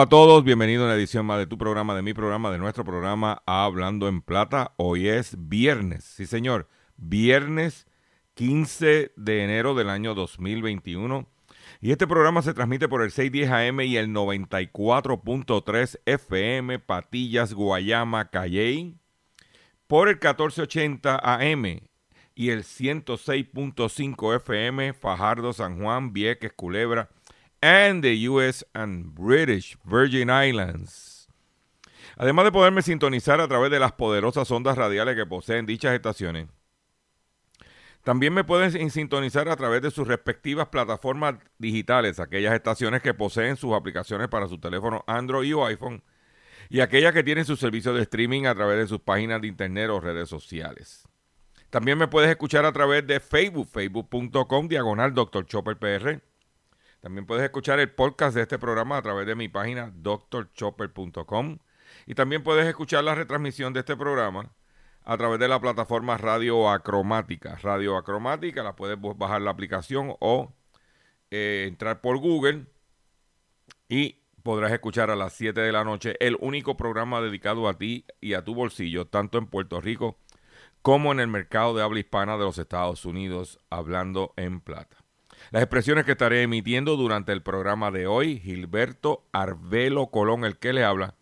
A todos, bienvenidos a una edición más de tu programa, de mi programa, de nuestro programa Hablando en Plata. Hoy es viernes, sí señor, viernes 15 de enero del año 2021. Y este programa se transmite por el 610 AM y el 94.3 FM, Patillas, Guayama, Calley, por el 1480 AM y el 106.5 FM, Fajardo, San Juan, Vieques, Culebra, and the US and British Virgin Islands. Además de poderme sintonizar a través de las poderosas ondas radiales que poseen dichas estaciones, también me pueden sintonizar a través de sus respectivas plataformas digitales, aquellas estaciones que poseen sus aplicaciones para su teléfono Android o iPhone y aquellas que tienen su servicio de streaming a través de sus páginas de internet o redes sociales. También me puedes escuchar a través de Facebook, facebook.com, diagonal Dr. Chopper PR. También puedes escuchar el podcast de este programa a través de mi página drchopper.com. Y también puedes escuchar la retransmisión de este programa a través de la plataforma Radio Acromática. Radio Acromática, la puedes bajar la aplicación o eh, entrar por Google y podrás escuchar a las 7 de la noche el único programa dedicado a ti y a tu bolsillo, tanto en Puerto Rico como en el mercado de habla hispana de los Estados Unidos, hablando en plata. Las expresiones que estaré emitiendo durante el programa de hoy, Gilberto Arbelo Colón, el que le habla,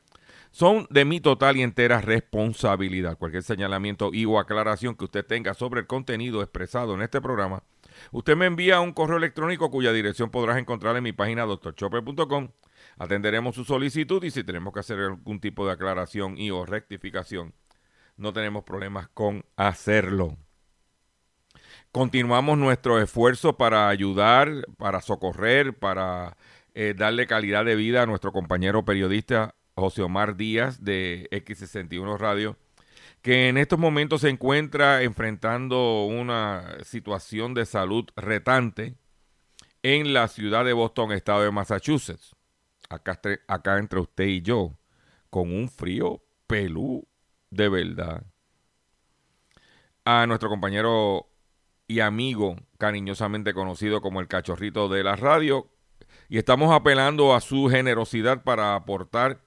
son de mi total y entera responsabilidad. Cualquier señalamiento y o aclaración que usted tenga sobre el contenido expresado en este programa, usted me envía un correo electrónico cuya dirección podrás encontrar en mi página drchopper.com. Atenderemos su solicitud y si tenemos que hacer algún tipo de aclaración y o rectificación, no tenemos problemas con hacerlo. Continuamos nuestro esfuerzo para ayudar, para socorrer, para eh, darle calidad de vida a nuestro compañero periodista José Omar Díaz de X61 Radio, que en estos momentos se encuentra enfrentando una situación de salud retante en la ciudad de Boston, estado de Massachusetts. Acá, acá entre usted y yo, con un frío pelú de verdad. A nuestro compañero y amigo cariñosamente conocido como el cachorrito de la radio. Y estamos apelando a su generosidad para aportar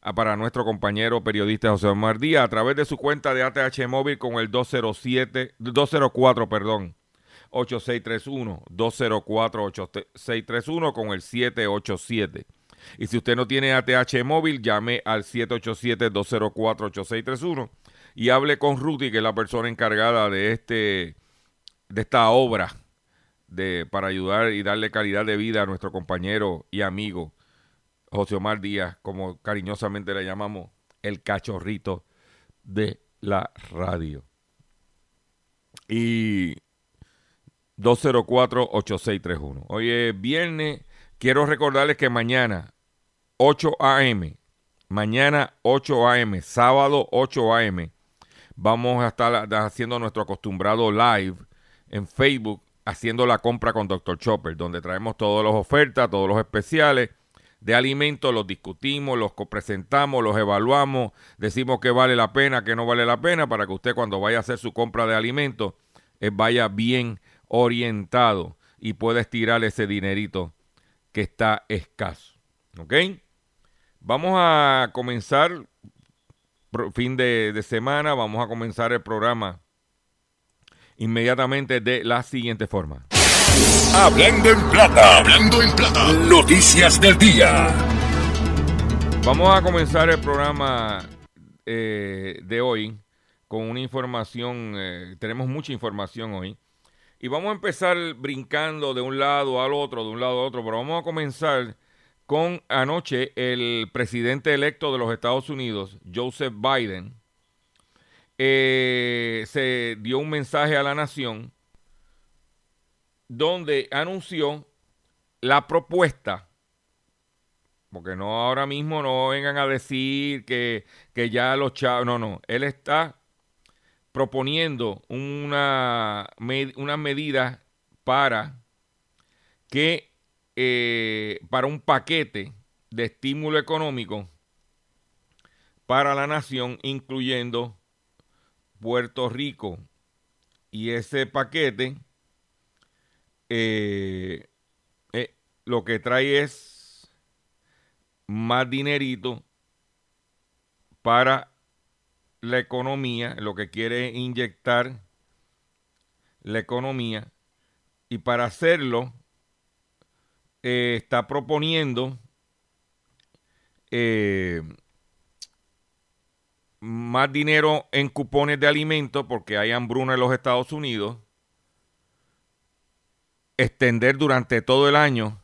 a- para nuestro compañero periodista José Omar Díaz a través de su cuenta de ATH móvil con el 207, 204, perdón, 8631, 204 8631 con el 787. Y si usted no tiene ATH móvil, llame al 787-204-8631 y hable con Rudy, que es la persona encargada de este de esta obra de, para ayudar y darle calidad de vida a nuestro compañero y amigo José Omar Díaz, como cariñosamente le llamamos el cachorrito de la radio. Y 204-8631. Hoy es viernes. Quiero recordarles que mañana, 8 a.m., mañana 8 a.m., sábado 8 a.m., vamos a estar haciendo nuestro acostumbrado live en Facebook, haciendo la compra con Dr. Chopper, donde traemos todas las ofertas, todos los especiales de alimentos, los discutimos, los presentamos, los evaluamos, decimos que vale la pena, que no vale la pena, para que usted cuando vaya a hacer su compra de alimentos eh, vaya bien orientado y pueda estirar ese dinerito que está escaso. ¿Ok? Vamos a comenzar fin de semana, vamos a comenzar el programa inmediatamente de la siguiente forma. Hablando en plata, hablando en plata, noticias del día. Vamos a comenzar el programa eh, de hoy con una información, eh, tenemos mucha información hoy, y vamos a empezar brincando de un lado al otro, de un lado a otro, pero vamos a comenzar con anoche el presidente electo de los Estados Unidos, Joseph Biden, eh, se dio un mensaje a la nación donde anunció la propuesta, porque no ahora mismo no vengan a decir que, ya los chavos, no, no, él está proponiendo una, una medida para que, eh, para un paquete de estímulo económico para la nación, incluyendo Puerto Rico. Y ese paquete eh, eh, lo que trae es más dinerito para la economía, lo que quiere inyectar la economía y para hacerlo eh, está proponiendo más dinero en cupones de alimentos porque hay hambruna en los Estados Unidos extender durante todo el año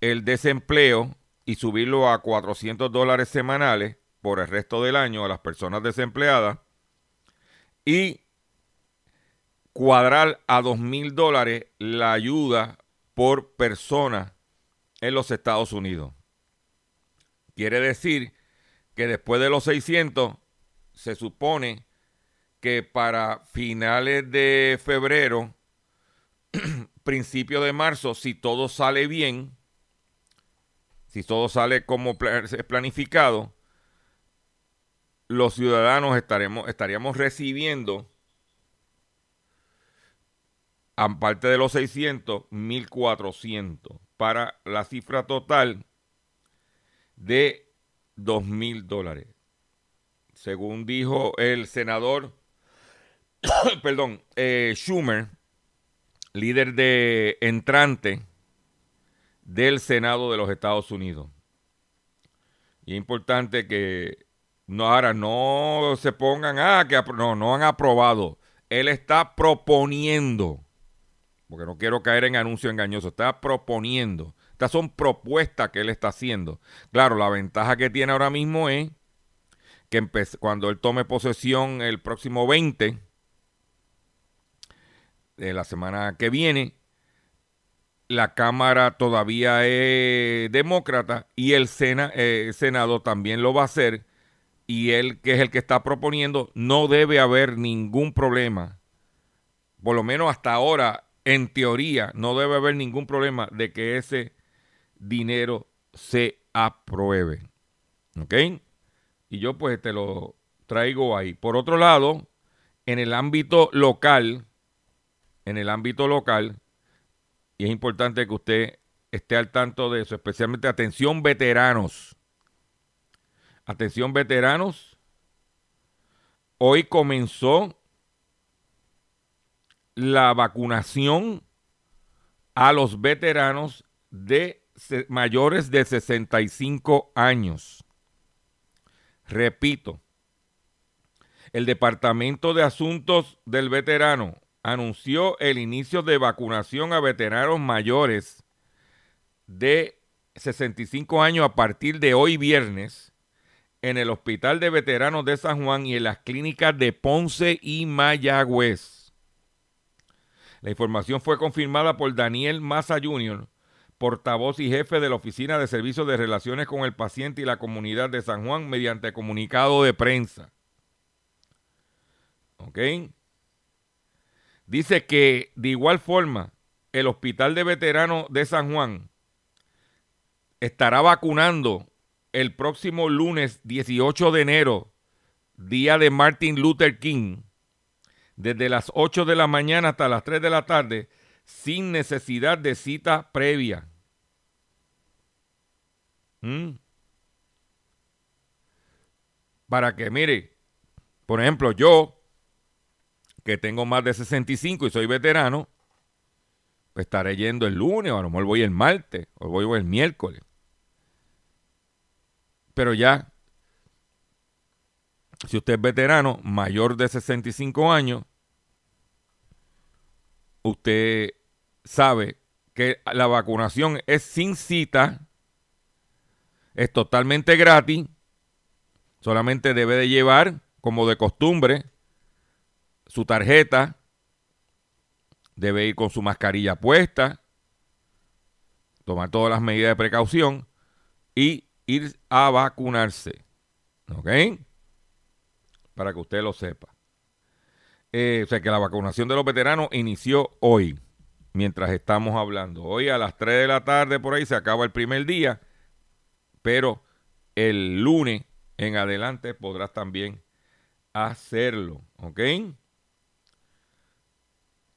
el desempleo y subirlo a 400 dólares semanales por el resto del año a las personas desempleadas y cuadrar a 2 mil dólares la ayuda por persona en los Estados Unidos. Quiere decir que después de los 600 se supone que para finales de febrero principio de marzo, si todo sale bien, si todo sale como es planificado, los ciudadanos estaremos, estaríamos recibiendo, aparte de los 600, 1.400 para la cifra total de 2.000 dólares. Según dijo el senador, perdón, eh, Schumer, líder de entrante del Senado de los Estados Unidos. Y es importante que no ahora no se pongan, ah, que no, no han aprobado. Él está proponiendo, porque no quiero caer en anuncio engañoso, está proponiendo. Estas son propuestas que él está haciendo. Claro, la ventaja que tiene ahora mismo es que cuando él tome posesión el próximo 20, de la semana que viene, la Cámara todavía es demócrata y el eh, Senado también lo va a hacer y él, que es el que está proponiendo, no debe haber ningún problema. Por lo menos hasta ahora, en teoría, no debe haber ningún problema de que ese dinero se apruebe. ¿Ok? Y yo pues te lo traigo ahí. Por otro lado, en el ámbito local, en el ámbito local y es importante que usted esté al tanto de eso, especialmente atención veteranos. Atención veteranos. Hoy comenzó la vacunación a los veteranos de mayores de 65 años. Repito, el Departamento de Asuntos del Veterano anunció el inicio de vacunación a veteranos mayores de 65 años a partir de hoy viernes en el Hospital de Veteranos de San Juan y en las clínicas de Ponce y Mayagüez. La información fue confirmada por Daniel Massa Jr., portavoz y jefe de la Oficina de Servicios de Relaciones con el Paciente y la Comunidad de San Juan mediante comunicado de prensa. ¿Ok? Dice que de igual forma el Hospital de Veteranos de San Juan estará vacunando el próximo lunes 18 de enero, día de Martin Luther King, desde las 8 de la mañana hasta las 3 de la tarde, sin necesidad de cita previa. ¿Mm? Para que, mire, por ejemplo, yo que tengo más de 65 y soy veterano, pues estaré yendo el lunes, o a lo mejor voy el martes, o voy el miércoles. Pero ya, si usted es veterano, mayor de 65 años, usted sabe que la vacunación es sin cita, es totalmente gratis, solamente debe de llevar, como de costumbre, su tarjeta, debe ir con su mascarilla puesta, tomar todas las medidas de precaución y ir a vacunarse. ¿Ok? Para que usted lo sepa. Eh, o sea que la vacunación de los veteranos inició hoy, mientras estamos hablando. Hoy a las 3 de la tarde por ahí se acaba el primer día, pero el lunes en adelante podrás también hacerlo. ¿Ok?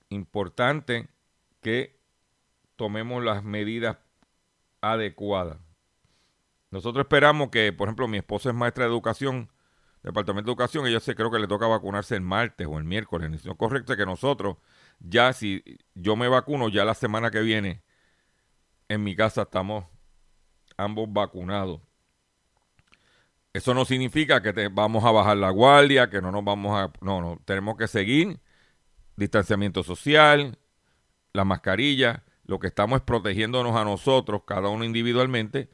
Importante que tomemos las medidas adecuadas. Nosotros esperamos que, por ejemplo, mi esposa es maestra de educación, Departamento de Educación, ella se creo que le toca vacunarse el martes o el miércoles. Correcto es que nosotros, ya si yo me vacuno, ya la semana que viene, en mi casa estamos ambos vacunados. Eso no significa que te, vamos a bajar la guardia, que no nos vamos a... No, no, tenemos que seguir distanciamiento social, la mascarilla. Lo que estamos es protegiéndonos a nosotros, cada uno individualmente,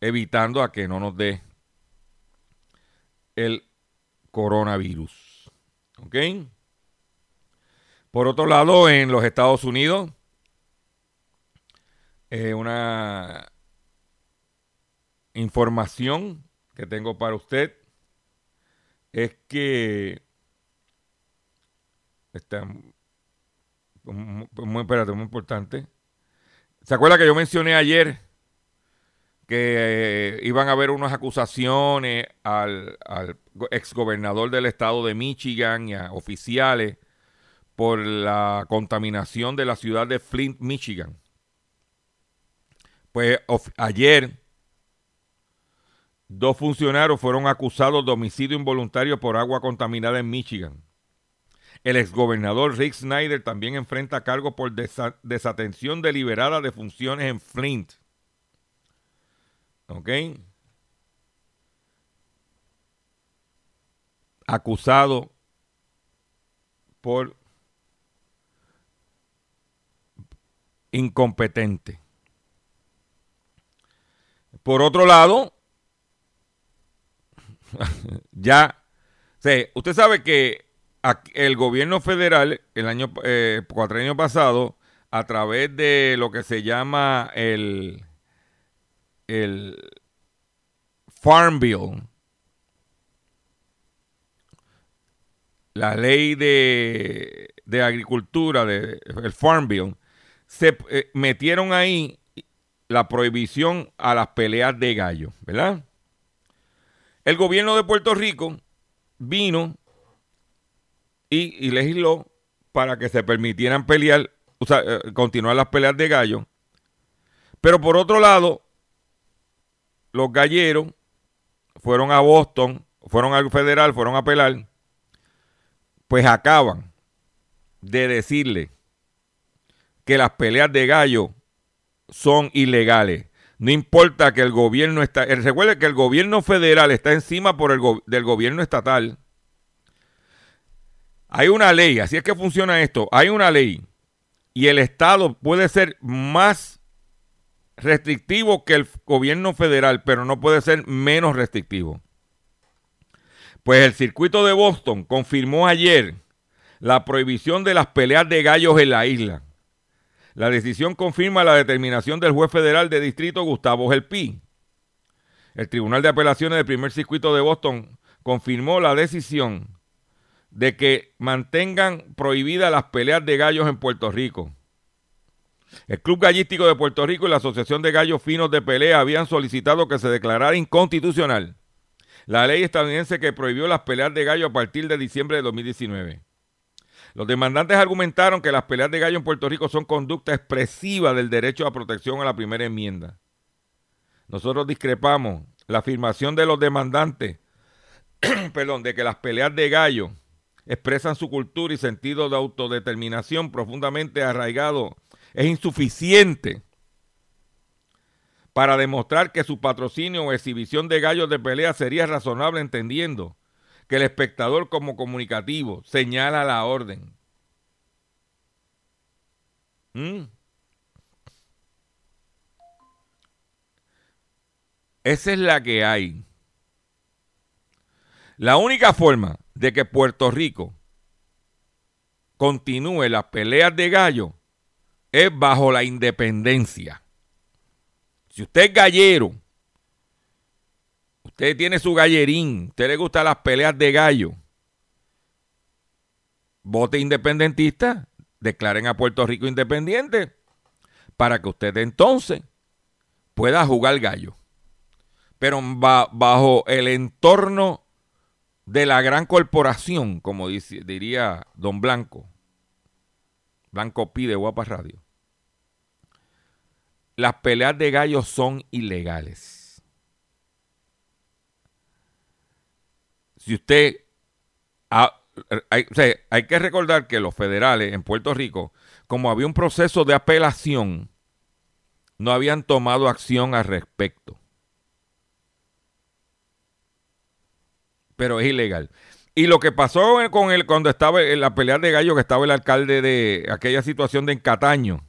evitando a que no nos dé el coronavirus. ¿Ok? Por otro lado, en los Estados Unidos, eh, una información que tengo para usted es que está muy, importante. ¿Se acuerda que yo mencioné ayer que eh, iban a haber unas acusaciones al, al exgobernador del estado de Michigan y a oficiales por la contaminación de la ciudad de Flint, Michigan. Pues ayer dos funcionarios fueron acusados de homicidio involuntario por agua contaminada en Michigan. El exgobernador Rick Snyder también enfrenta cargo por desatención deliberada de funciones en Flint. ¿Ok? Acusado por incompetente. Por otro lado, ya, usted sabe que el gobierno federal, el año eh, cuatro años pasado, a través de lo que se llama el el Farm Bill, la ley de, de agricultura, de, el Farm Bill, se eh, metieron ahí la prohibición a las peleas de gallo, ¿verdad? El gobierno de Puerto Rico vino y, legisló para que se permitieran pelear, o sea, eh, continuar las peleas de gallo. Pero por otro lado, los galleros fueron a Boston, fueron al federal, fueron a apelar, pues acaban de decirle que las peleas de gallo son ilegales. No importa que el gobierno está, recuerde que el gobierno federal está encima por el del gobierno estatal. Hay una ley, así es que funciona esto. Hay una ley y el estado puede ser más restrictivo que el gobierno federal, pero no puede ser menos restrictivo. Pues el circuito de Boston confirmó ayer la prohibición de las peleas de gallos en la isla. La decisión confirma la determinación del juez federal de distrito Gustavo Gelpi. El Tribunal de Apelaciones del primer circuito de Boston confirmó la decisión de que mantengan prohibidas las peleas de gallos en Puerto Rico. El Club Gallístico de Puerto Rico y la Asociación de Gallos Finos de Pelea habían solicitado que se declarara inconstitucional la ley estadounidense que prohibió las peleas de gallo a partir de diciembre de 2019. Los demandantes argumentaron que las peleas de gallo en Puerto Rico son conducta expresiva del derecho a protección a la primera enmienda. Nosotros discrepamos. La afirmación de los demandantes, perdón, de que las peleas de gallo expresan su cultura y sentido de autodeterminación profundamente arraigado es insuficiente para demostrar que su patrocinio o exhibición de gallos de pelea sería razonable entendiendo que el espectador como comunicativo señala la orden. ¿Mm? Esa es la que hay. La única forma de que Puerto Rico continúe las peleas de gallo es bajo la independencia. Si usted es gallero, usted tiene su gallerín, usted le gustan las peleas de gallo, vote independentista, declaren a Puerto Rico independiente para que usted entonces pueda jugar gallo. Pero bajo el entorno de la gran corporación, como diría don Blanco, Blanco pide Guapa Radio, las peleas de gallos son ilegales. Si usted... hay, hay que recordar que los federales en Puerto Rico, como había un proceso de apelación, no habían tomado acción al respecto. Pero es ilegal. Y lo que pasó con él cuando estaba en la pelea de gallo, que estaba el alcalde de aquella situación de Encataño,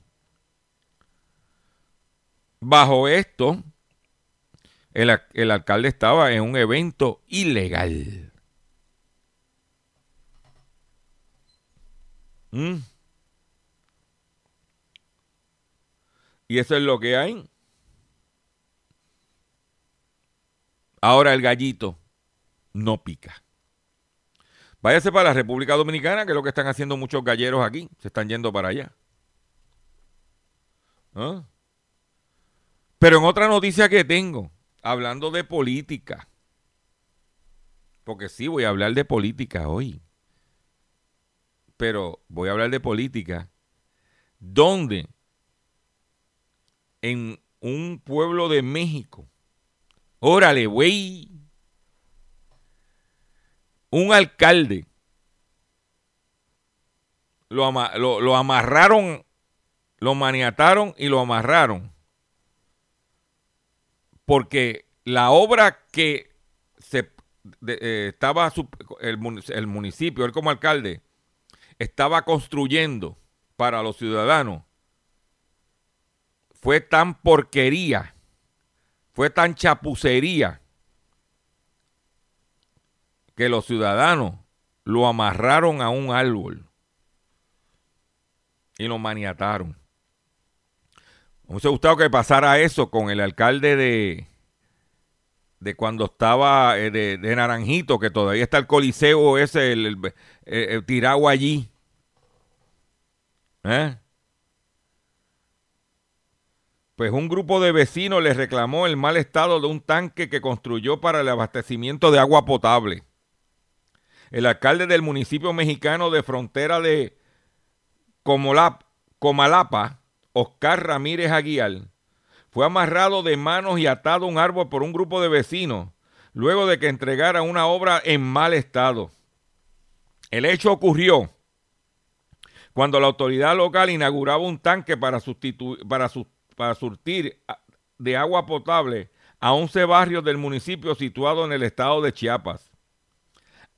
Bajo esto, el, alcalde estaba en un evento ilegal. ¿Mm? Y eso es lo que hay. Ahora el gallito no pica. Váyase para la República Dominicana, que es lo que están haciendo muchos galleros aquí. Se están yendo para allá. ¿Ah? Pero en otra noticia que tengo, hablando de política, porque sí voy a hablar de política hoy, pero voy a hablar de política, donde en un pueblo de México, órale, güey, un alcalde. Lo, lo amarraron, lo maniataron y lo amarraron. Porque la obra que se eh, estaba el, municipio, él como alcalde, estaba construyendo para los ciudadanos, fue tan porquería, fue tan chapucería, que los ciudadanos lo amarraron a un árbol y lo maniataron. Me hubiese gustado que pasara eso con el alcalde de, de cuando estaba eh, de, Naranjito, que todavía está el coliseo ese, el, tirado allí. ¿Eh? Pues un grupo de vecinos le reclamó el mal estado de un tanque que construyó para el abastecimiento de agua potable. El alcalde del municipio mexicano de frontera de Comalapa Oscar Ramírez Aguiar, fue amarrado de manos y atado a un árbol por un grupo de vecinos luego de que entregara una obra en mal estado. El hecho ocurrió cuando la autoridad local inauguraba un tanque para, surtir de agua potable a 11 barrios del municipio situado en el estado de Chiapas.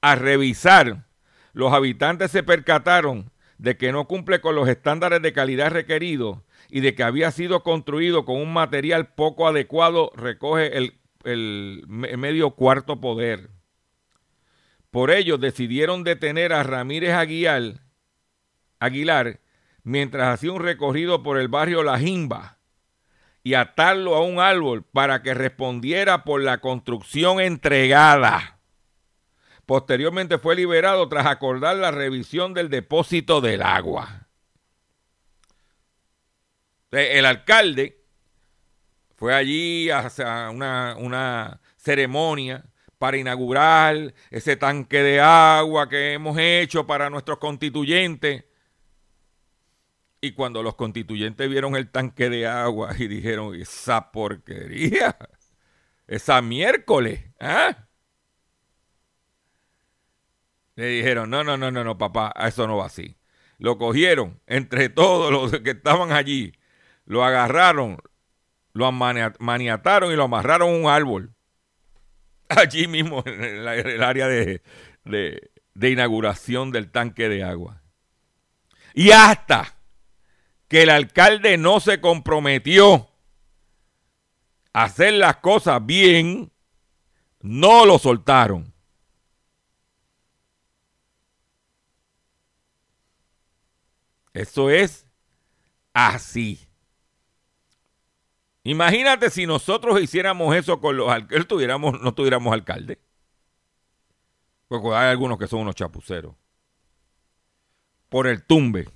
A revisar, los habitantes se percataron de que no cumple con los estándares de calidad requeridos y de que había sido construido con un material poco adecuado, recoge el, medio cuarto poder. Por ello decidieron detener a Ramírez Aguilar, Aguilar mientras hacía un recorrido por el barrio La Jimba y atarlo a un árbol para que respondiera por la construcción entregada. Posteriormente fue liberado tras acordar la revisión del depósito del agua. El alcalde fue allí a una, una ceremonia para inaugurar ese tanque de agua que hemos hecho para nuestros constituyentes. Y cuando los constituyentes vieron el tanque de agua y dijeron, esa porquería, esa miércoles, ¿ah? Le dijeron, no, no, no, no, no, papá, eso no va así. Lo cogieron entre todos los que estaban allí, lo agarraron, lo maniataron y lo amarraron a un árbol. Allí mismo, en el área de, de inauguración del tanque de agua. Y hasta que el alcalde no se comprometió a hacer las cosas bien, no lo soltaron. Eso es así. Imagínate si nosotros hiciéramos eso con los alcaldes, no tuviéramos alcalde. Porque hay algunos que son unos chapuceros. Por el tumbe.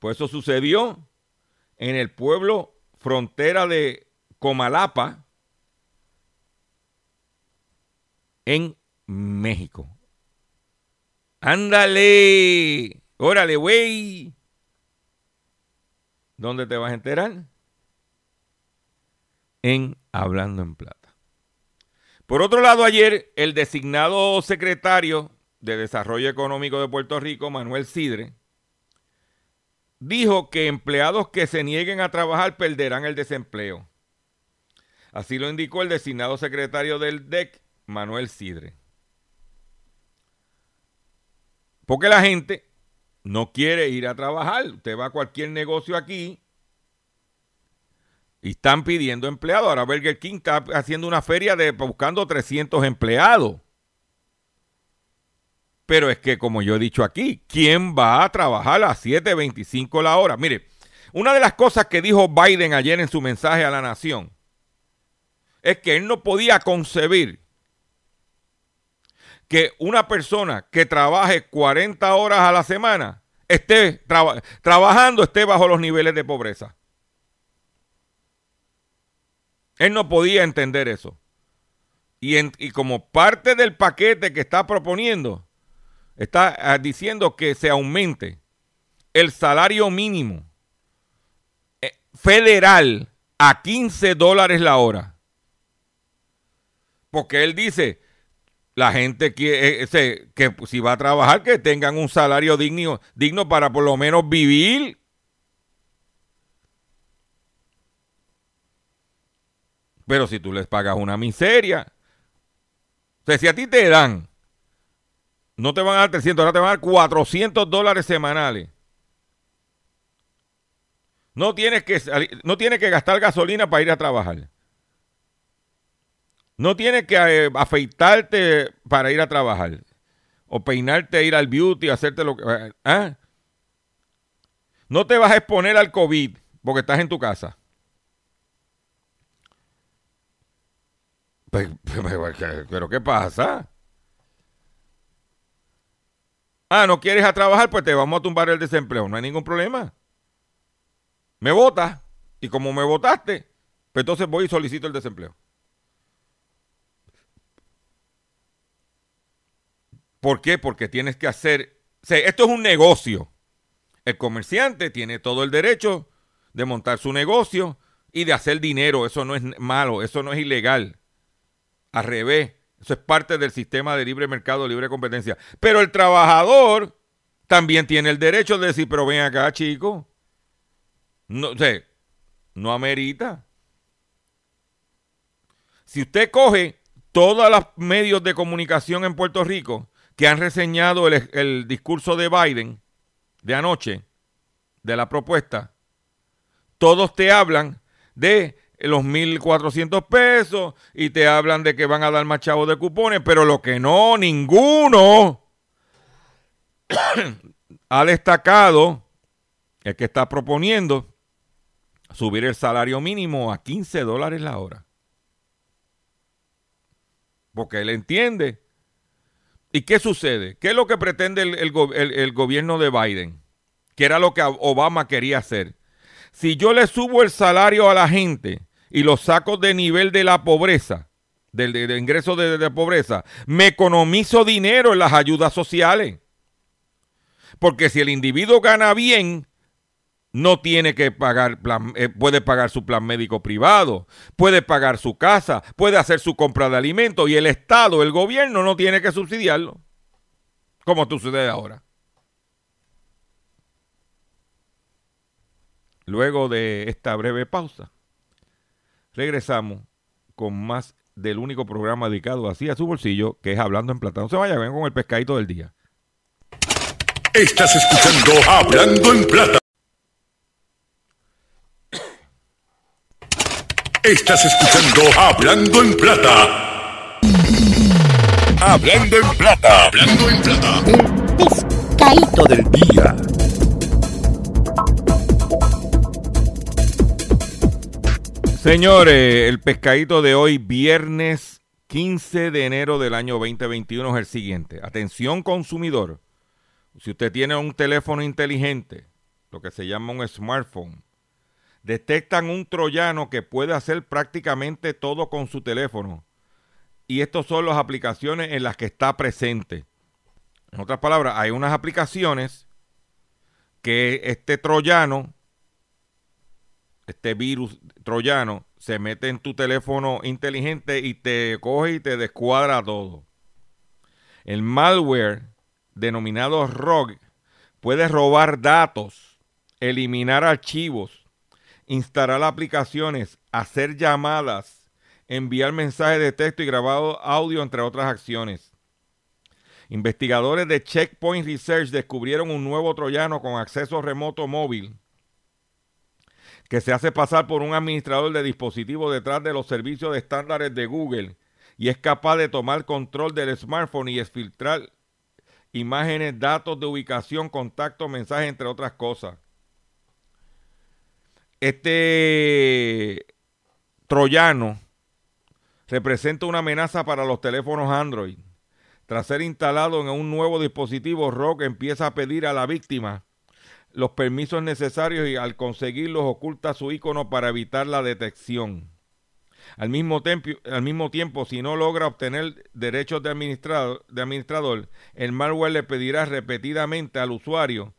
Pues eso sucedió en el pueblo frontera de Comalapa, en México. Ándale, órale, güey. ¿Dónde te vas a enterar? En Hablando en Plata. Por otro lado, ayer el designado secretario de Desarrollo Económico de Puerto Rico, Manuel Sidre, dijo que empleados que se nieguen a trabajar perderán el desempleo. Así lo indicó el designado secretario del DEC, Manuel Sidre. Porque la gente no quiere ir a trabajar. Usted va a cualquier negocio aquí y están pidiendo empleados. Ahora Burger King está haciendo una feria de buscando 300 empleados. Pero es que, como yo he dicho aquí, ¿quién va a trabajar a 7.25 la hora? Mire, una de las cosas que dijo Biden ayer en su mensaje a la nación es que él no podía concebir que una persona que trabaje 40 horas a la semana esté trabajando, esté bajo los niveles de pobreza. Él no podía entender eso. Y, y como parte del paquete que está proponiendo, está ah, diciendo que se aumente el salario mínimo eh, federal a 15 dólares la hora. Porque él dice, la gente quiere, eh, que si va a trabajar, que tengan un salario digno, digno para por lo menos vivir. Pero si tú les pagas una miseria, o sea, si a ti te dan, no te van a dar 300, ahora te van a dar 400 dólares semanales. No tienes que, no tienes que gastar gasolina para ir a trabajar. No tienes que eh, afeitarte para ir a trabajar. O peinarte, ir al beauty, hacerte lo que... Eh, ¿ah? No te vas a exponer al COVID porque estás en tu casa. Pues, pero ¿qué pasa? Ah, no quieres a trabajar, pues te vamos a tumbar el desempleo. No hay ningún problema. Me votas. Y como me votaste, pues entonces voy y solicito el desempleo. ¿Por qué? Porque tienes que hacer, esto es un negocio. El comerciante tiene todo el derecho de montar su negocio y de hacer dinero. Eso no es malo, eso no es ilegal. Al revés, eso es parte del sistema de libre mercado, libre competencia. Pero el trabajador también tiene el derecho de decir, pero ven acá, chico. No, o no amerita. Si usted coge todos los medios de comunicación en Puerto Rico que han reseñado el, discurso de Biden de anoche, de la propuesta, todos te hablan de los 1.400 pesos y te hablan de que van a dar más chavos de cupones, pero lo que no, ninguno ha destacado es que está proponiendo subir el salario mínimo a 15 dólares la hora. Porque él entiende ¿Y qué sucede? ¿Qué es lo que pretende el, gobierno de Biden? Que era lo que Obama quería hacer. Si yo le subo el salario a la gente y lo saco de nivel de la pobreza, del, ingreso de, pobreza, me economizo dinero en las ayudas sociales. Porque si el individuo gana bien, no tiene que pagar, eh, puede pagar su plan médico privado, puede pagar su casa, puede hacer su compra de alimentos y el Estado, el gobierno no tiene que subsidiarlo, como sucede ahora. Luego de esta breve pausa, regresamos con más del único programa dedicado así a su bolsillo, que es Hablando en Plata. No se vaya, ven con el pescadito del día. Estás escuchando Hablando en Plata. Estás escuchando Hablando en Plata. Hablando en Plata. Hablando en Plata. El pescadito del día. Señores, el pescadito de hoy, viernes 15 de enero del año 2021, es el siguiente. Atención consumidor. Si usted tiene un teléfono inteligente, lo que se llama un smartphone, detectan un troyano que puede hacer prácticamente todo con su teléfono. Y estas son las aplicaciones en las que está presente. En otras palabras, hay unas aplicaciones que este troyano, este virus troyano, se mete en tu teléfono inteligente y te coge y te descuadra todo. El malware denominado ROG puede robar datos, eliminar archivos, instalar aplicaciones, hacer llamadas, enviar mensajes de texto y grabado audio, entre otras acciones. Investigadores de Checkpoint Research descubrieron un nuevo troyano con acceso remoto móvil que se hace pasar por un administrador de dispositivos detrás de los servicios de estándares de Google y es capaz de tomar control del smartphone y exfiltrar imágenes, datos de ubicación, contacto, mensajes, entre otras cosas. Este troyano representa una amenaza para los teléfonos Android. Tras ser instalado en un nuevo dispositivo, Rock empieza a pedir a la víctima los permisos necesarios y al conseguirlos oculta su icono para evitar la detección. Al mismo, al mismo tiempo, si no logra obtener derechos de administrador, de administrador, el malware le pedirá repetidamente al usuario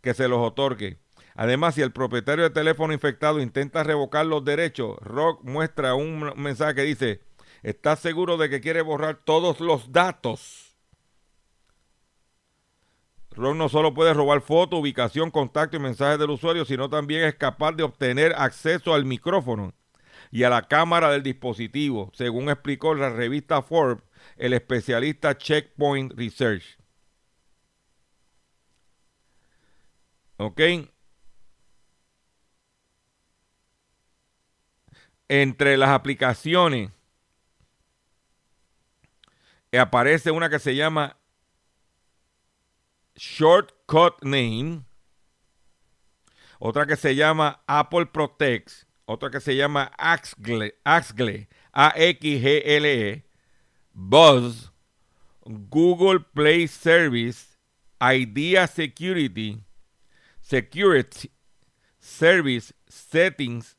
que se los otorgue. Además, si el propietario del teléfono infectado intenta revocar los derechos, Rock muestra un mensaje que dice, ¿estás seguro de que quiere borrar todos los datos? Rock no solo puede robar fotos, ubicación, contacto y mensajes del usuario, sino también es capaz de obtener acceso al micrófono y a la cámara del dispositivo, según explicó la revista Forbes el especialista Checkpoint Research. ¿Ok? entre las aplicaciones aparece una que se llama Shortcut Name, otra que se llama Apple Protect, otra que se llama Axgle, Axgle A-X-G-L-E, Buzz, Google Play Service, Idea Security, Security Service Settings,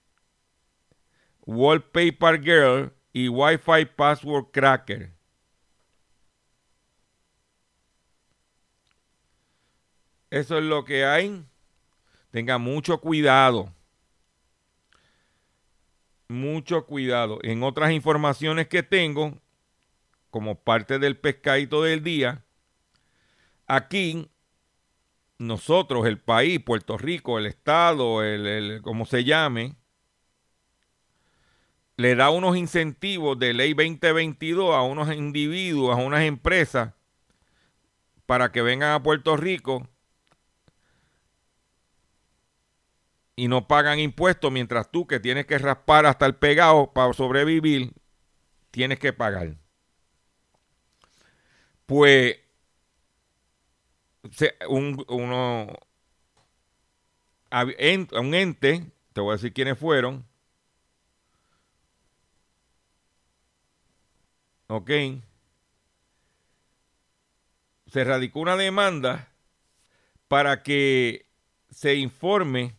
Wallpaper Girl. Y Wi-Fi Password Cracker. Eso es lo que hay. Tenga mucho cuidado. Mucho cuidado. En otras informaciones que tengo, como parte del pescadito del día, aquí nosotros, el país, Puerto Rico, el Estado, el, el como se llame, le da unos incentivos de ley 2022 a unos individuos, a unas empresas, para que vengan a Puerto Rico y no pagan impuestos, mientras tú que tienes que raspar hasta el pegado para sobrevivir, tienes que pagar. Pues un, uno, un ente, te voy a decir quiénes fueron, ¿ok? Se radicó una demanda para que se informe,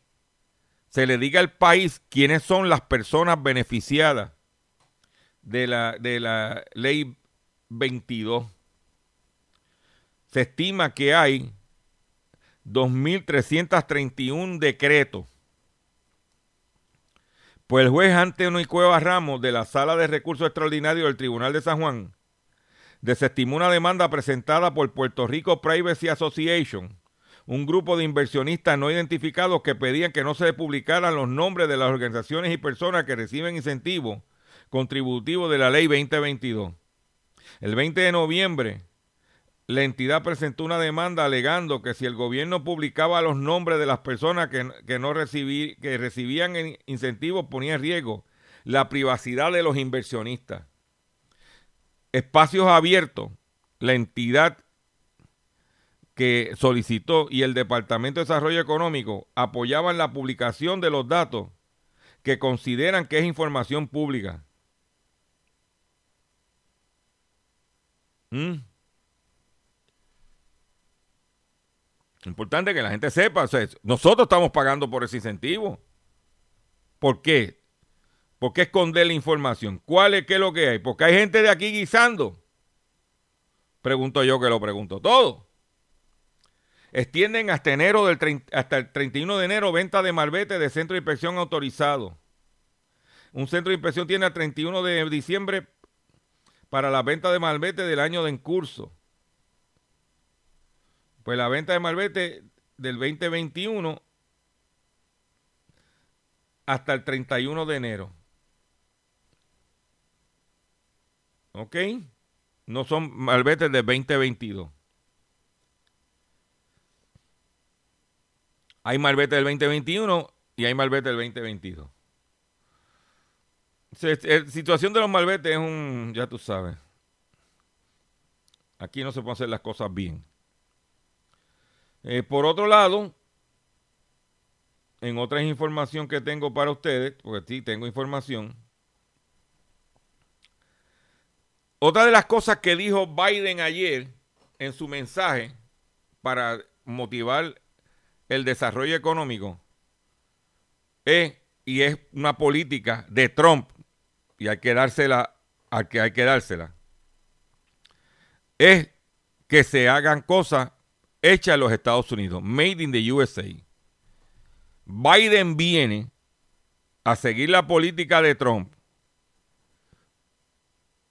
se le diga al país quiénes son las personas beneficiadas de la, de la ley 22. Se estima que hay 2.331 decretos. Pues el juez Antonio Cueva Ramos de la Sala de Recursos Extraordinarios del Tribunal de San Juan desestimó una demanda presentada por Puerto Rico Privacy Association, un grupo de inversionistas no identificados que pedían que no se publicaran los nombres de las organizaciones y personas que reciben incentivos contributivos de la ley 2022. El 20 de noviembre, la entidad presentó una demanda alegando que si el gobierno publicaba los nombres de las personas que, no que recibían incentivos ponía en riesgo la privacidad de los inversionistas. Espacios abiertos, la entidad que solicitó y el Departamento de Desarrollo Económico apoyaban la publicación de los datos que consideran que es información pública. ¿Mm? Importante que la gente sepa, nosotros estamos pagando por ese incentivo. ¿Por qué? ¿Por qué esconder la información? ¿Cuál es qué es lo que hay? Porque hay gente de aquí guisando. Pregunto yo que lo pregunto todo. Extienden hasta enero del hasta el 31 de enero venta de malvete de centro de inspección autorizado. Un centro de inspección tiene el 31 de diciembre para la venta de malvete del año de en curso. Pues la venta de malvete del 2021 hasta el 31 de enero. ¿Ok? No son malvetes del 2022. Hay malvete del 2021 y hay malvete del 2022. La situación de los malvetes es un, ya tú sabes. Aquí no se pueden hacer las cosas bien. Eh, por otro lado, en otra información que tengo para ustedes, porque sí tengo información. Otra de las cosas que dijo Biden ayer en su mensaje para motivar el desarrollo económico es, y es una política de Trump, y hay que dársela al que hay que dársela, es que se hagan cosas hechas en los Estados Unidos, made in the USA. Biden viene a seguir la política de Trump,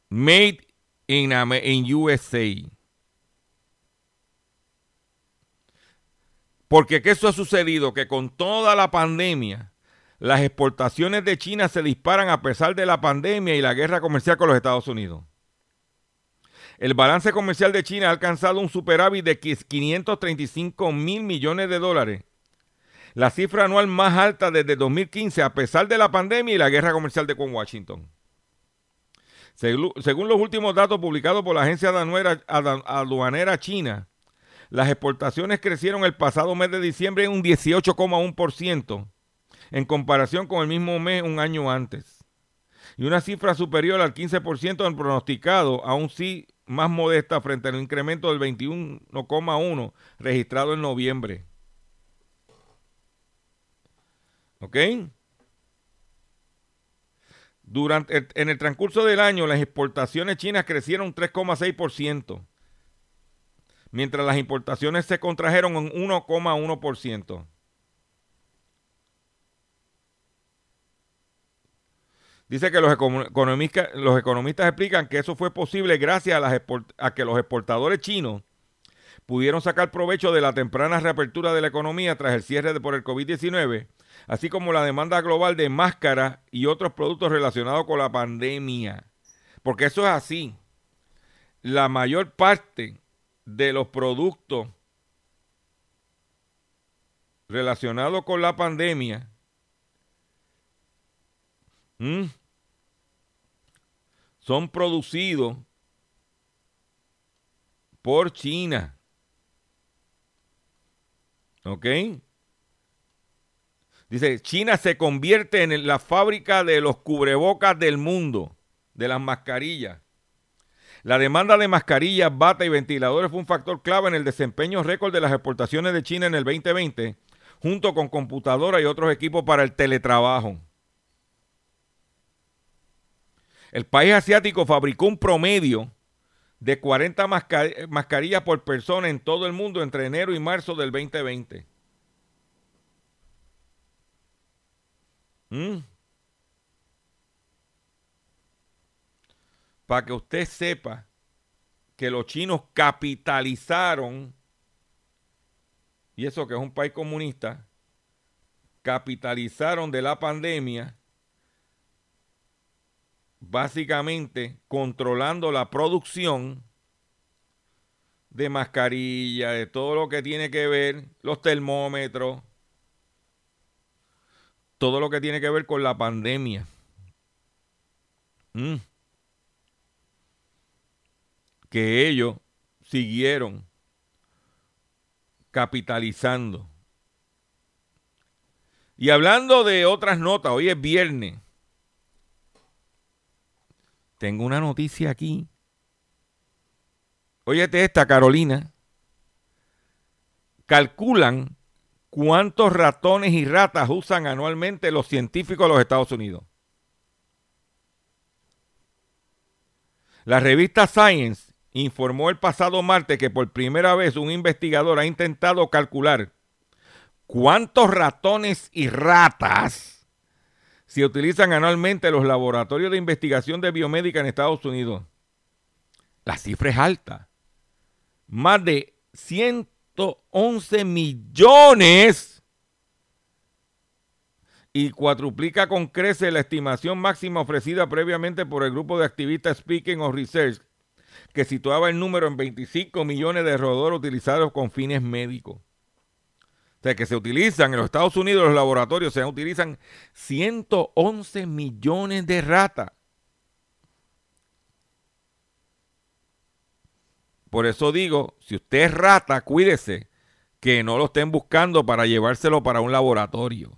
made in, in USA. Porque ¿qué eso ha sucedido? Que con toda la pandemia, las exportaciones de China se disparan a pesar de la pandemia y la guerra comercial con los Estados Unidos. El balance comercial de China ha alcanzado un superávit de 535 mil millones de dólares, la cifra anual más alta desde 2015 a pesar de la pandemia y la guerra comercial de con Washington. Según los últimos datos publicados por la agencia aduanera china, las exportaciones crecieron el pasado mes de diciembre en un 18,1% en comparación con el mismo mes un año antes. Y una cifra superior al 15% en pronosticado, aún sí más modesta frente al incremento del 21,1% registrado en noviembre. ¿Ok? Durante, en el transcurso del año, las exportaciones chinas crecieron 3,6% mientras las importaciones se contrajeron en 1,1%. Dice que los, economistas, los economistas explican que eso fue posible gracias a, a que los exportadores chinos pudieron sacar provecho de la temprana reapertura de la economía tras el cierre de, por el COVID-19, así como la demanda global de máscaras y otros productos relacionados con la pandemia. Porque eso es así. La mayor parte de los productos relacionados con la pandemia son producidos por China. ¿Ok? Dice, China se convierte en la fábrica de los cubrebocas del mundo, de las mascarillas. La demanda de mascarillas, bata y ventiladores fue un factor clave en el desempeño récord de las exportaciones de China en el 2020, junto con computadoras y otros equipos para el teletrabajo. El país asiático fabricó un promedio de 40 mascarillas por persona en todo el mundo entre enero y marzo del 2020. ¿Mm? Para que usted sepa que los chinos capitalizaron, y eso que es un país comunista, capitalizaron de la pandemia básicamente controlando la producción de mascarilla, de todo lo que tiene que ver, los termómetros, todo lo que tiene que ver con la pandemia. Mm. Que ellos siguieron capitalizando. Y hablando de otras notas, hoy es viernes. Tengo una noticia aquí. Óyete esta, Carolina. Calculan cuántos ratones y ratas usan anualmente los científicos de los Estados Unidos. La revista Science informó el pasado martes que por primera vez un investigador ha intentado calcular cuántos ratones y ratas se utilizan anualmente los laboratorios de investigación de biomédica en Estados Unidos. La cifra es alta. Más de 111 millones y cuatruplica con crece la estimación máxima ofrecida previamente por el grupo de activistas Speaking of Research, que situaba el número en 25 millones de roedores utilizados con fines médicos. O sea, que se utilizan en los Estados Unidos, los laboratorios se utilizan 111 millones de ratas. Por eso digo, si usted es rata, cuídese que no lo estén buscando para llevárselo para un laboratorio.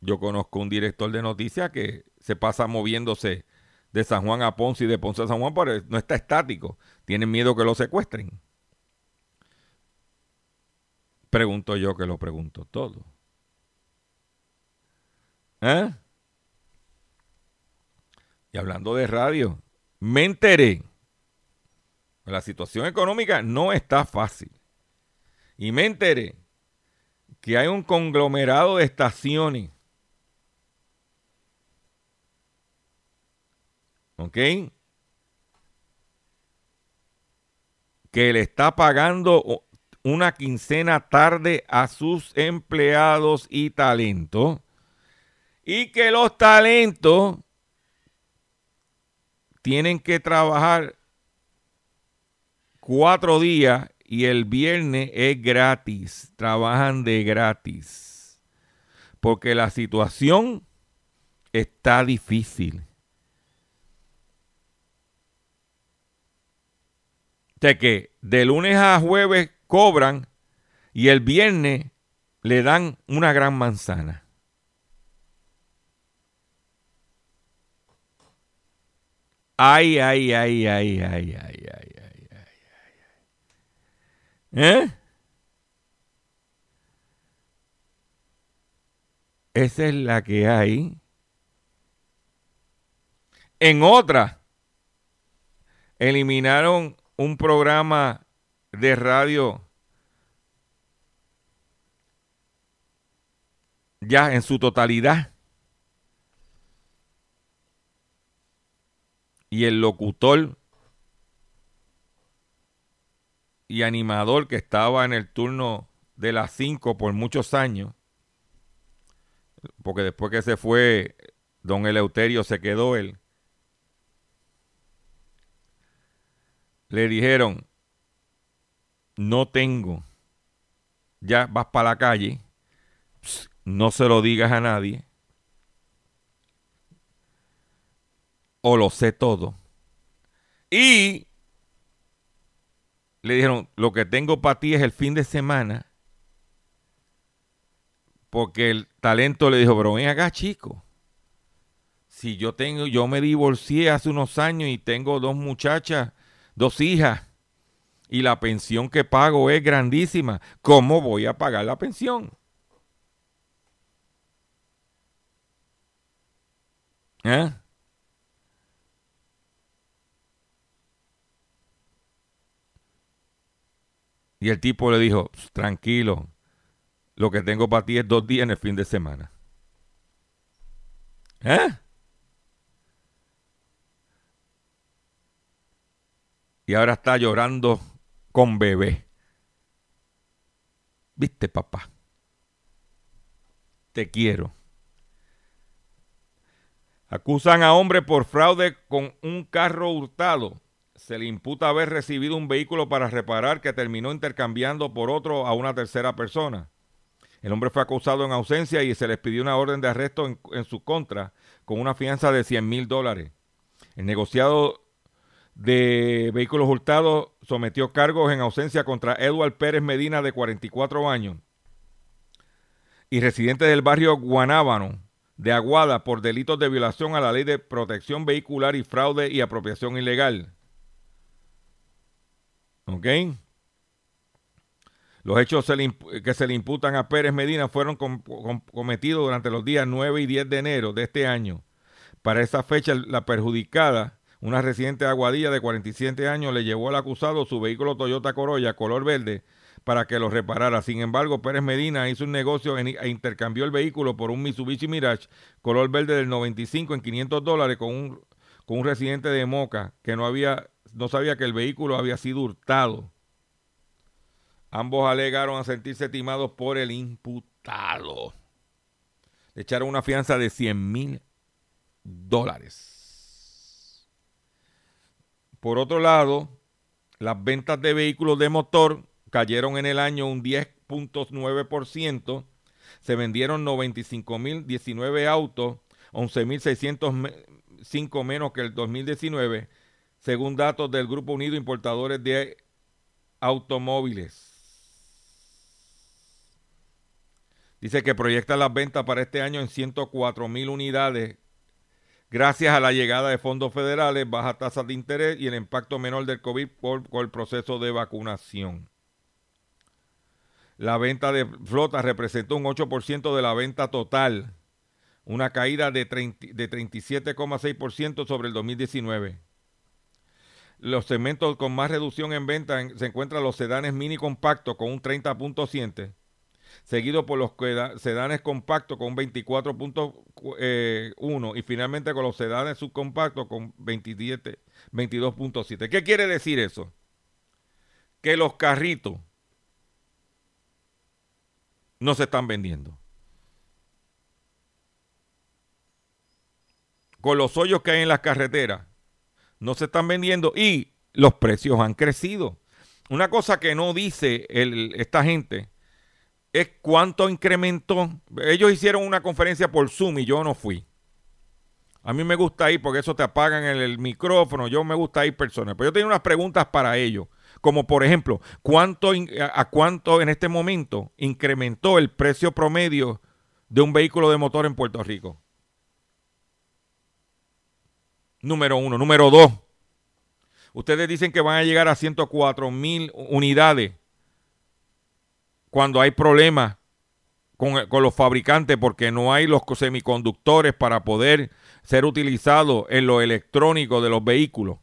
Yo conozco un director de noticias que se pasa moviéndose de San Juan a Ponce y de Ponce a San Juan, pero no está estático. Tienen miedo que lo secuestren. Pregunto yo que lo pregunto todo. ¿Eh? Y hablando de radio, me enteré. La situación económica no está fácil. Y me enteré que hay un conglomerado de estaciones. ¿Ok? Que le está pagando una quincena tarde a sus empleados y talentos y que los talentos tienen que trabajar cuatro días y el viernes es gratis, trabajan de gratis, porque la situación está difícil. De que de lunes a jueves cobran y el viernes le dan una gran manzana. Ay, ay, ay, ay, ay, ay, ay, ay, ay, ¿Eh? Esa es la que hay. En otra, eliminaron un programa de radio ya en su totalidad. Y el locutor y animador que estaba en el turno de las 5 por muchos años, porque después que se fue don Eleuterio se quedó él, le dijeron, no tengo, ya vas para la calle, no se lo digas a nadie, o lo sé todo. Y le dijeron, lo que tengo para ti es el fin de semana, porque el talento le dijo, pero ven acá, chico. Si yo tengo, yo me divorcié hace unos años y tengo dos muchachas, dos hijas y la pensión que pago es grandísima, ¿cómo voy a pagar la pensión? ¿Eh? Y el tipo le dijo, tranquilo, lo que tengo para ti es dos días en el fin de semana. ¿Eh? Y ahora está llorando con bebé. ¿Viste, papá? Te quiero. Acusan a hombre por fraude con un carro hurtado. Se le imputa haber recibido un vehículo para reparar que terminó intercambiando por otro a una tercera persona. El hombre fue acusado en ausencia y se les pidió una orden de arresto en, su contra con una fianza de 100 mil dólares. El negociado de vehículos hurtados sometió cargos en ausencia contra Edward Pérez Medina de 44 años y residente del barrio Guanábano de Aguada por delitos de violación a la ley de protección vehicular y fraude y apropiación ilegal. ¿Ok? Los hechos que se le imputan a Pérez Medina fueron cometidos durante los días 9 y 10 de enero de este año. Para esa fecha, la perjudicada, una residente de Aguadilla de 47 años, le llevó al acusado su vehículo Toyota Corolla color verde para que lo reparara. Sin embargo, Pérez Medina hizo un negocio e intercambió el vehículo por un Mitsubishi Mirage color verde del 95 en 500 dólares con un, con un residente de Moca que no, había, no sabía que el vehículo había sido hurtado. Ambos alegaron a sentirse timados por el imputado. Le echaron una fianza de 100 mil dólares. Por otro lado, las ventas de vehículos de motor cayeron en el año un 10.9%. Se vendieron 95.019 autos, 11.605 menos que el 2019, según datos del Grupo Unido Importadores de Automóviles. Dice que proyecta las ventas para este año en 104 mil unidades gracias a la llegada de fondos federales, bajas tasas de interés y el impacto menor del COVID por el proceso de vacunación. La venta de flota representó un 8% de la venta total, una caída de, 37,6% sobre el 2019. Los segmentos con más reducción en venta se encuentran los sedanes mini compactos con un 30.7, seguido por los sedanes compactos con un 24.1 y finalmente con los sedanes subcompactos con 22.7. ¿Qué quiere decir eso? Que los carritos no se están vendiendo. Con los hoyos que hay en las carreteras, no se están vendiendo y los precios han crecido. Una cosa que no dice esta gente es cuánto incrementó. Ellos hicieron una conferencia por Zoom y yo no fui. A mí me gusta ir porque eso te apagan el, el micrófono. Yo me gusta ir personas. Pero yo tengo unas preguntas para ellos como por ejemplo, ¿cuánto, ¿a cuánto en este momento incrementó el precio promedio de un vehículo de motor en Puerto Rico? Número uno. Número dos. Ustedes dicen que van a llegar a 104 mil unidades cuando hay problemas con, con, los fabricantes porque no hay los semiconductores para poder ser utilizados en lo electrónico de los vehículos.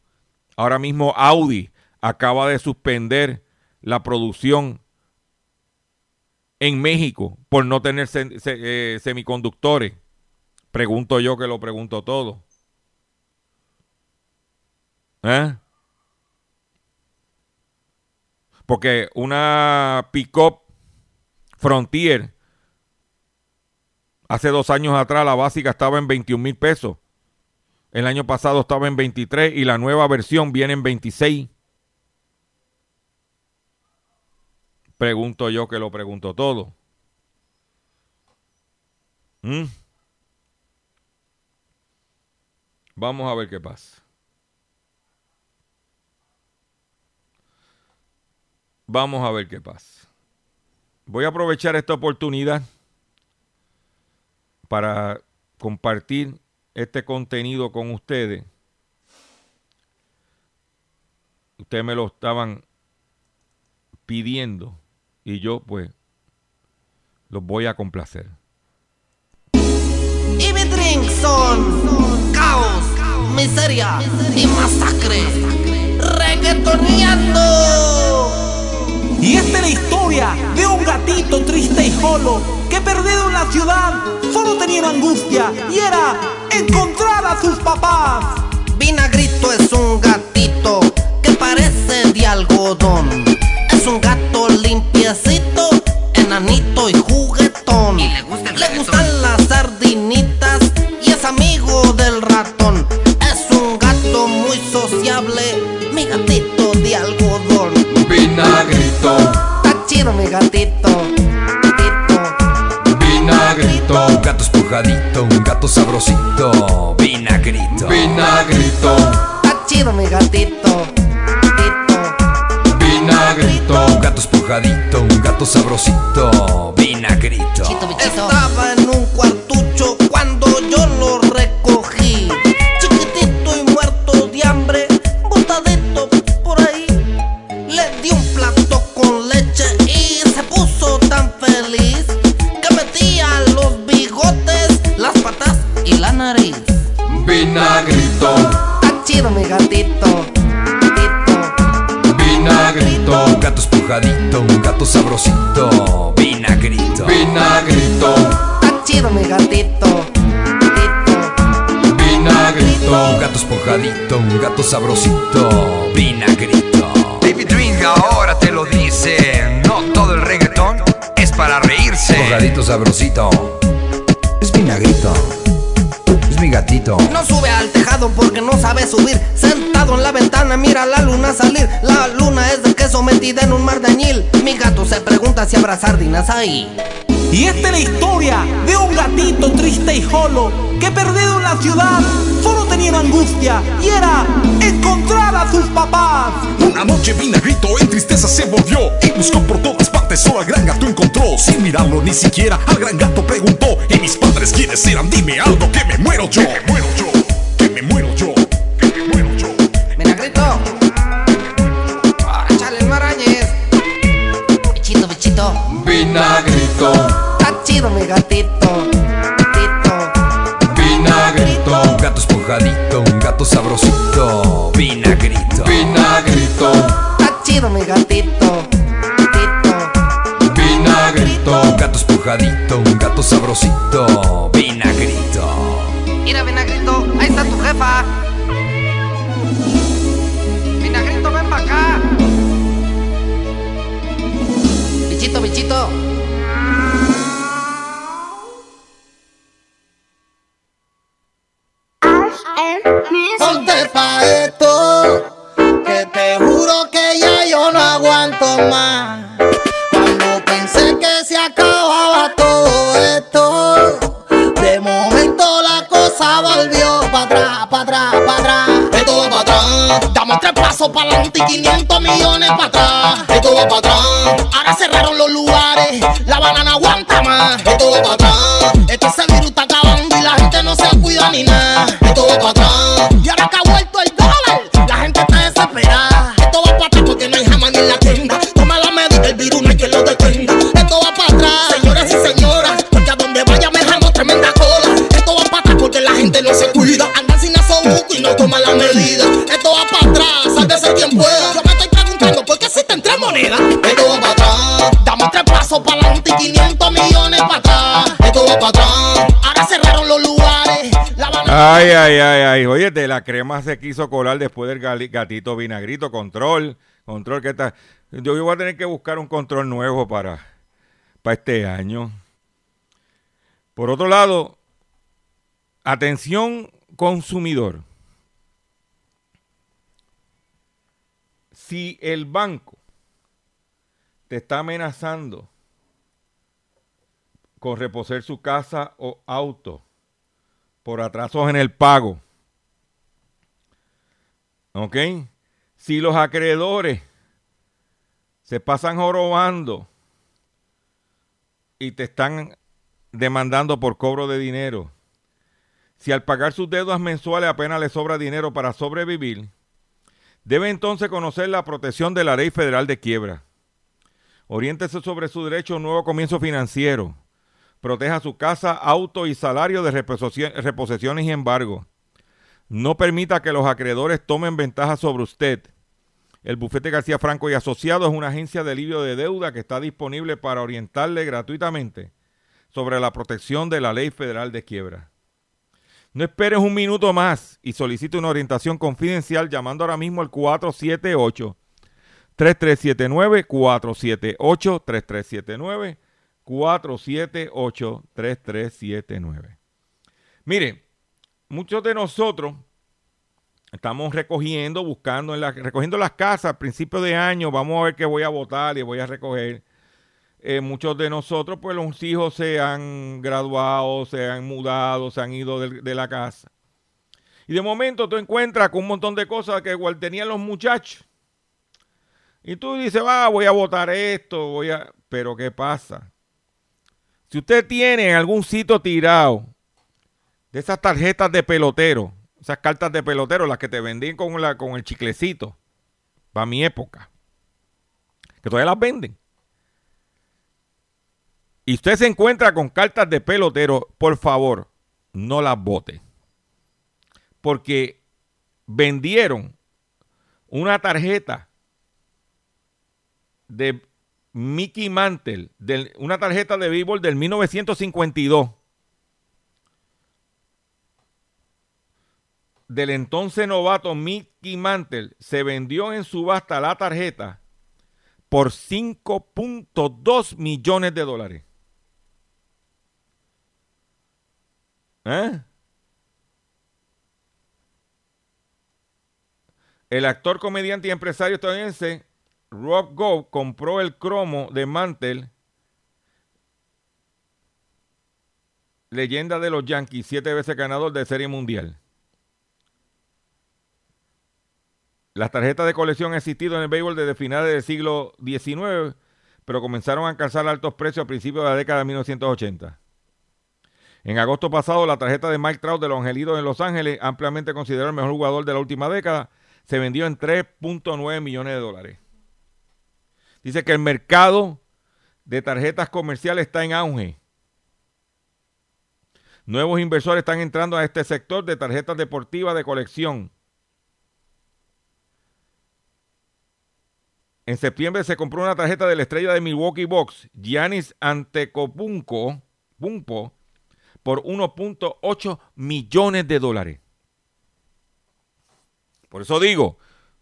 Ahora mismo Audi acaba de suspender la producción en México por no tener eh, semiconductores. Pregunto yo que lo pregunto todo. ¿Eh? Porque una pick-up Frontier, hace dos años atrás la básica estaba en 21 mil pesos. El año pasado estaba en 23 y la nueva versión viene en 26. Pregunto yo que lo pregunto todo. ¿Mm? Vamos a ver qué pasa. Vamos a ver qué pasa. Voy a aprovechar esta oportunidad para compartir este contenido con ustedes. Ustedes me lo estaban pidiendo y yo pues los voy a complacer. Y mi drink son caos, miseria y masacre. Reggaetoneando. Y esta es la historia de gatito triste y solo que perdido en la ciudad solo tenía una angustia y era encontrar a sus papás. Vinagrito es un gatito que parece de algodón. Es un gato limpiecito, enanito y juguetón. le gusta el Le reggaetón. gustan las sardinitas y es amigo del ratón. Es un gato muy sociable, mi gatito de algodón. Vinagrito, Mi gatito. gatito. vinagrito, Un gato espujadito, un gato sabrosito, vinagrito. vinagrito, Está chido mi gatito. gatito. vinagrito, Un gato espujadito, un gato sabrosito, vinagrito. Estaba en sabrosito, vinagrito. David Drink ahora te lo dice, no todo el reggaetón es para reírse. Espujadito sabrosito, es vinagrito. Es mi gatito. No sube al tejado porque no sabe subir. Sentado en la ventana mira la luna salir. La luna es de queso metida en un mar de añil. Mi gato se pregunta si habrá sardinas ahí. Y esta es la historia de un gatito triste y solo que perdido en la ciudad solo tenía una angustia y era encontrar a sus papás. Una noche Vinagrito en tristeza se volvió y buscó por todas partes, solo al gran gato encontró. Sin mirarlo ni siquiera, al gran gato preguntó: ¿Y mis padres quiénes eran? Dime algo que me muero yo. Que me muero yo, que me muero yo, que me muero yo. Vinagrito. Échale el marañez. Vinagrito, Está chido mi gatito. Gatito. vinagrito, Un gato espujadito, un gato sabrosito, vinagrito. vinagrito, Está chido mi gatito. Gatito. vinagrito, Un gato espujadito, un gato sabrosito, vinagrito. Mira, Vinagrito, ahí está tu jefa. Y 500 millones para atrás. Esto va para atrás, ahora cerraron los lugares, la banana aguanta más. Esto va para atrás, Ay, ay, ay, ay. Oye, de la crema se quiso colar después del gatito vinagrito. Control, control, ¿qué tal? Yo voy a tener que buscar un control nuevo para, para este año. Por otro lado, atención consumidor. Si el banco te está amenazando con reposer su casa o auto, por atrasos en el pago. ¿Ok? Si los acreedores se pasan jorobando y te están demandando por cobro de dinero, si al pagar sus deudas mensuales apenas le sobra dinero para sobrevivir, debe entonces conocer la protección de la ley federal de quiebra. Oriéntese sobre su derecho a un nuevo comienzo financiero. Proteja su casa, auto y salario de reposiciones y embargo. No permita que los acreedores tomen ventaja sobre usted. El bufete García Franco y Asociado es una agencia de alivio de deuda que está disponible para orientarle gratuitamente sobre la protección de la ley federal de quiebra. No esperes un minuto más y solicite una orientación confidencial llamando ahora mismo al 478 3379 478 3379 478 3379. Mire, muchos de nosotros estamos recogiendo, buscando, en la, recogiendo las casas a principios de año, vamos a ver qué voy a votar y voy a recoger. Eh, muchos de nosotros, pues los hijos se han graduado, se han mudado, se han ido de, la casa. Y de momento tú encuentras con un montón de cosas que igual tenían los muchachos. Y tú dices, va, voy a votar esto, voy a... Pero ¿qué pasa? Si usted tiene en algún sitio tirado de esas tarjetas de pelotero, esas cartas de pelotero, las que te vendían con, con el chiclecito, para mi época, que todavía las venden. Y usted se encuentra con cartas de pelotero, por favor, no las bote. Porque vendieron una tarjeta de Mickey Mantle, de, una tarjeta de béisbol del 1952 del entonces novato Mickey Mantle se vendió en subasta la tarjeta por 5.2 millones de dólares. ¿Eh? El actor, comediante y empresario estadounidense Rob Goff compró el cromo de Mantle, leyenda de los Yankees, siete veces ganador de Serie Mundial. Las tarjetas de colección han existido en el béisbol desde finales del siglo XIX, pero comenzaron a alcanzar altos precios a principios de la década de 1980. En agosto pasado, la tarjeta de Mike Trout de los Angelitos en Los Ángeles, ampliamente considerado el mejor jugador de la última década, se vendió en 3.9 millones de dólares. Dice que el mercado de tarjetas comerciales está en auge. Nuevos inversores están entrando a este sector de tarjetas deportivas de colección. En septiembre se compró una tarjeta de la estrella de Milwaukee Bucks, Giannis Antetokounmpo, por 1.8 millones de dólares. Por eso digo,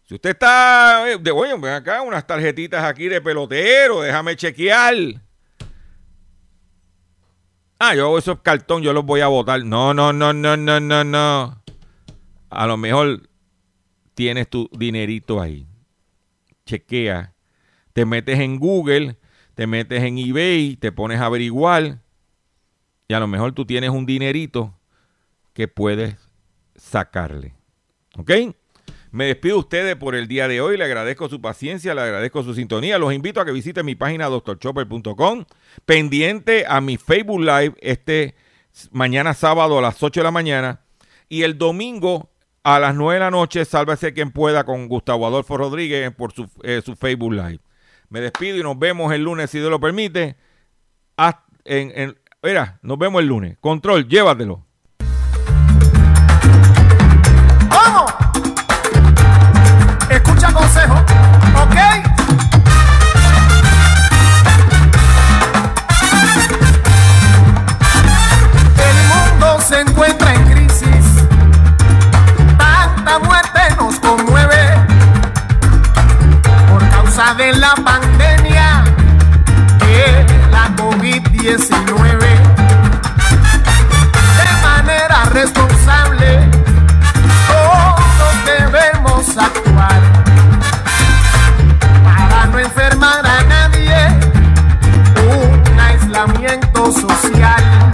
si usted está, eh, de, bueno, ven acá unas tarjetitas aquí de pelotero, déjame chequear. Ah, yo esos cartón, yo los voy a votar. No, no, no, no, no, no, no. A lo mejor tienes tu dinerito ahí chequea, te metes en Google, te metes en eBay, te pones a averiguar y a lo mejor tú tienes un dinerito que puedes sacarle. ¿Ok? Me despido de ustedes por el día de hoy. Le agradezco su paciencia, le agradezco su sintonía. Los invito a que visiten mi página doctorchopper.com. Pendiente a mi Facebook Live este mañana sábado a las 8 de la mañana. Y el domingo a las 9 de la noche, sálvese quien pueda con Gustavo Adolfo Rodríguez por su, eh, su Facebook Live. Me despido y nos vemos el lunes, si Dios lo permite. en, en, mira, nos vemos el lunes. Control, llévatelo. escucha consejo, ¿ok? El mundo se encuentra en crisis. Tanta muerte nos conmueve por causa de la pandemia de la COVID-19. De manera responsable, todos debemos actuar. social.